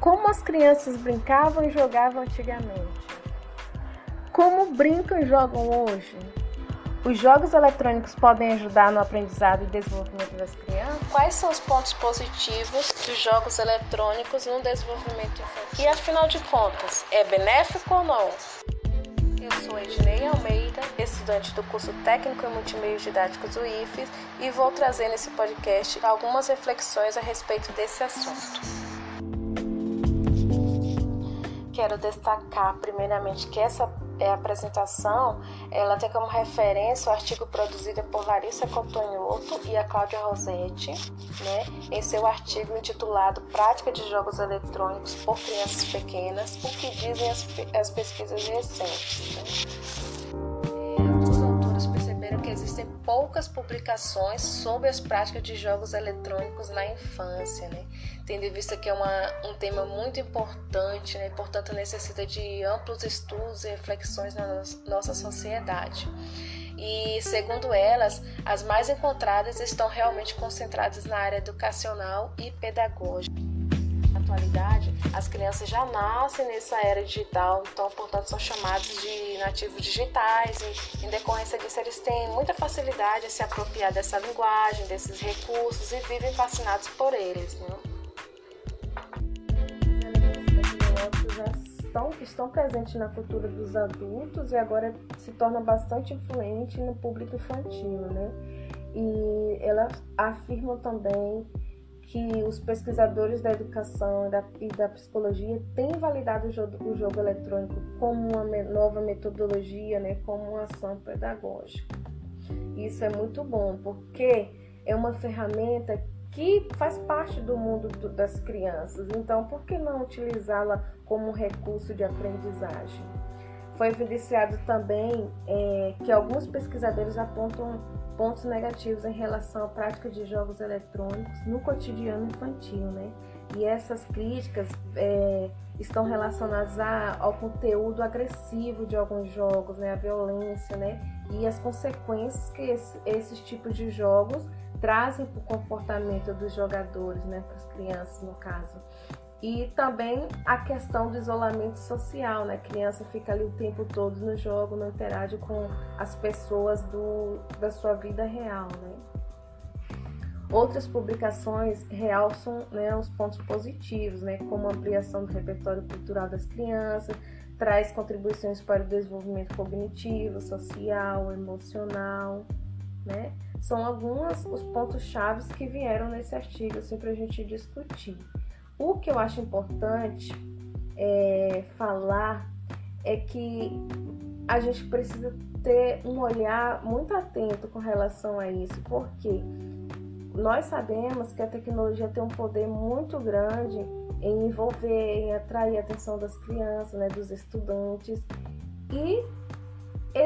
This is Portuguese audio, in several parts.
Como as crianças brincavam e jogavam antigamente? Como brincam e jogam hoje? Os jogos eletrônicos podem ajudar no aprendizado e desenvolvimento das crianças? Quais são os pontos positivos dos jogos eletrônicos no desenvolvimento infantil? E afinal de contas, é benéfico ou não? Eu sou Ednei Almeida, estudante do curso Técnico em Multimeios Didáticos do IFES, e vou trazer nesse podcast algumas reflexões a respeito desse assunto. Quero destacar primeiramente que essa é, apresentação ela tem como referência o artigo produzido por Larissa Cotonhoto e a Cláudia Rosetti, né, em seu artigo intitulado Prática de Jogos Eletrônicos por Crianças Pequenas, o que dizem as, as pesquisas recentes. Né? Autores perceberam que existem poucas publicações sobre as práticas de jogos eletrônicos na infância, né? Tendo em vista que é uma, um tema muito importante, né? portanto necessita de amplos estudos e reflexões na nossa sociedade. E, segundo elas, as mais encontradas estão realmente concentradas na área educacional e pedagógica. Na atualidade, as crianças já nascem nessa era digital, então, portanto, são chamados de nativos digitais e, em decorrência disso, eles têm muita facilidade em se apropriar dessa linguagem, desses recursos e vivem fascinados por eles. Né? Estão, estão presentes na cultura dos adultos e agora se torna bastante influente no público infantil, né? E ela afirma também que os pesquisadores da educação e da, e da psicologia têm validado o jogo, o jogo, eletrônico como uma nova metodologia, né, como uma ação pedagógica. Isso é muito bom, porque é uma ferramenta que faz parte do mundo do, das crianças. Então, por que não utilizá-la como recurso de aprendizagem? Foi evidenciado também é, que alguns pesquisadores apontam pontos negativos em relação à prática de jogos eletrônicos no cotidiano infantil, né? E essas críticas é, estão relacionadas a, ao conteúdo agressivo de alguns jogos, né? A violência, né? E as consequências que esse, esses tipos de jogos trazem para o comportamento dos jogadores, né, para as crianças no caso. E também a questão do isolamento social, né? A criança fica ali o tempo todo no jogo, não interage com as pessoas do, da sua vida real, né? Outras publicações realçam né, os pontos positivos, né, como ampliação do repertório cultural das crianças, traz contribuições para o desenvolvimento cognitivo, social, emocional, né? São alguns os pontos chaves que vieram nesse artigo assim, para a gente discutir. O que eu acho importante é, falar é que a gente precisa ter um olhar muito atento com relação a isso, porque nós sabemos que a tecnologia tem um poder muito grande em envolver, em atrair a atenção das crianças, né, dos estudantes, e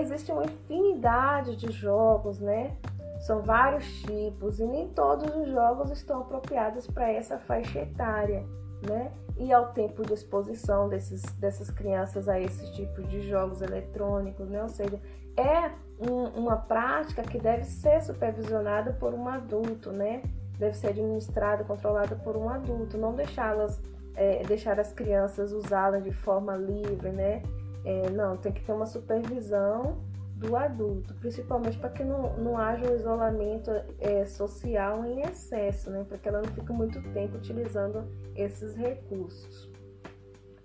existe uma infinidade de jogos, né, são vários tipos e nem todos os jogos estão apropriados para essa faixa etária, né? E ao tempo de exposição desses, dessas crianças a esse tipo de jogos eletrônicos, né? Ou seja, é um, uma prática que deve ser supervisionada por um adulto, né? Deve ser administrada, controlada por um adulto, não deixá-las, é, deixar as crianças usá-la de forma livre, né? É, não, tem que ter uma supervisão do adulto, principalmente para que não, não haja um isolamento é, social em excesso, né? para que ela não fique muito tempo utilizando esses recursos.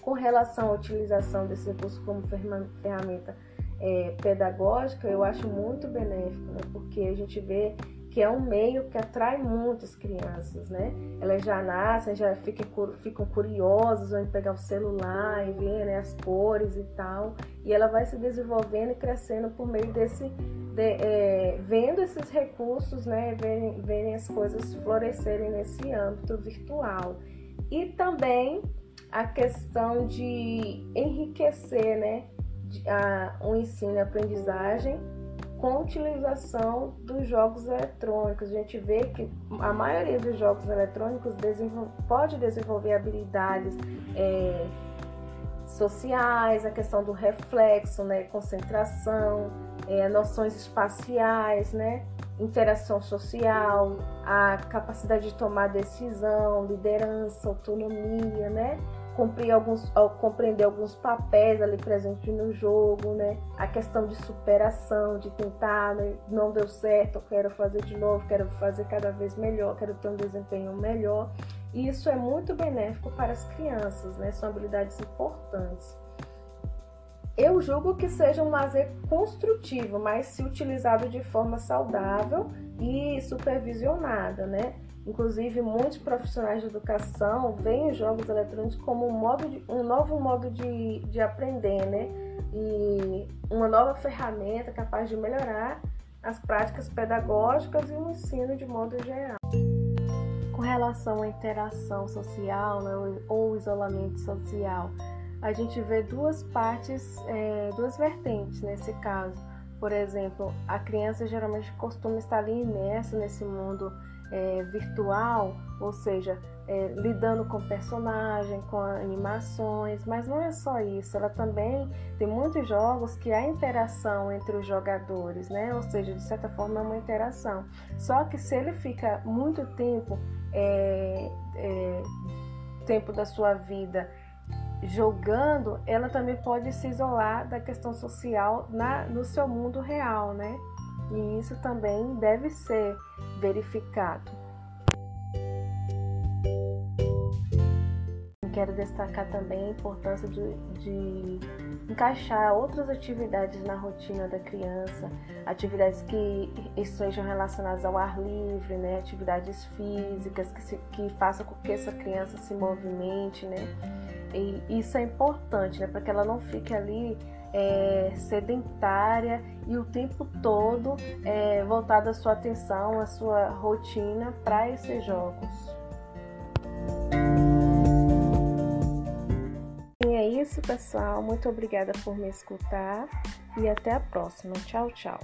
Com relação à utilização desse recurso como ferramenta é, pedagógica, eu acho muito benéfico, né? porque a gente vê que é um meio que atrai muitas crianças, né? Elas já nascem, já ficam, ficam curiosas, vão pegar o celular e ver né, as cores e tal, e ela vai se desenvolvendo e crescendo por meio desse, de, é, vendo esses recursos, né? Verem, as coisas florescerem nesse âmbito virtual. E também a questão de enriquecer, né? A, o ensino e aprendizagem com a utilização dos jogos eletrônicos. A gente vê que a maioria dos jogos eletrônicos desenvol pode desenvolver habilidades é, sociais, a questão do reflexo, né, concentração, é, noções espaciais, né, interação social, a capacidade de tomar decisão, liderança, autonomia, né? Compreender alguns, compreender alguns papéis ali presentes no jogo, né? A questão de superação, de tentar, né? não deu certo, eu quero fazer de novo, quero fazer cada vez melhor, quero ter um desempenho melhor. E isso é muito benéfico para as crianças, né? São habilidades importantes. Eu julgo que seja um lazer construtivo, mas se utilizado de forma saudável e supervisionada, né? Inclusive, muitos profissionais de educação veem os jogos eletrônicos como um, modo de, um novo modo de, de aprender, né? E uma nova ferramenta capaz de melhorar as práticas pedagógicas e o ensino de modo geral. Com relação à interação social né, ou isolamento social, a gente vê duas partes, é, duas vertentes nesse caso. Por exemplo, a criança geralmente costuma estar ali imersa nesse mundo é, virtual, ou seja, é, lidando com personagem, com animações, mas não é só isso, ela também tem muitos jogos que há interação entre os jogadores, né? Ou seja, de certa forma é uma interação. Só que se ele fica muito tempo, é, é tempo da sua vida jogando, ela também pode se isolar da questão social na, no seu mundo real, né? E isso também deve ser verificado. Quero destacar também a importância de, de encaixar outras atividades na rotina da criança, atividades que estejam relacionadas ao ar livre, né? atividades físicas que, se, que façam com que essa criança se movimente, né? E isso é importante, né? Para que ela não fique ali é, sedentária e o tempo todo é, voltada a sua atenção, a sua rotina para esses jogos. E é isso, pessoal. Muito obrigada por me escutar e até a próxima. Tchau, tchau.